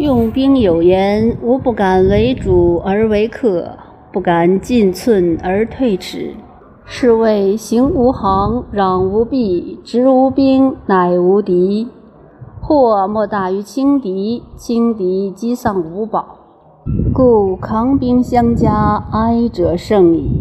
用兵有言：“吾不敢为主而为客，不敢进寸而退尺。是谓行无行，攘无弊，执无兵，乃无敌。祸莫大于轻敌，轻敌积丧无宝。故扛兵相加，哀者胜矣。”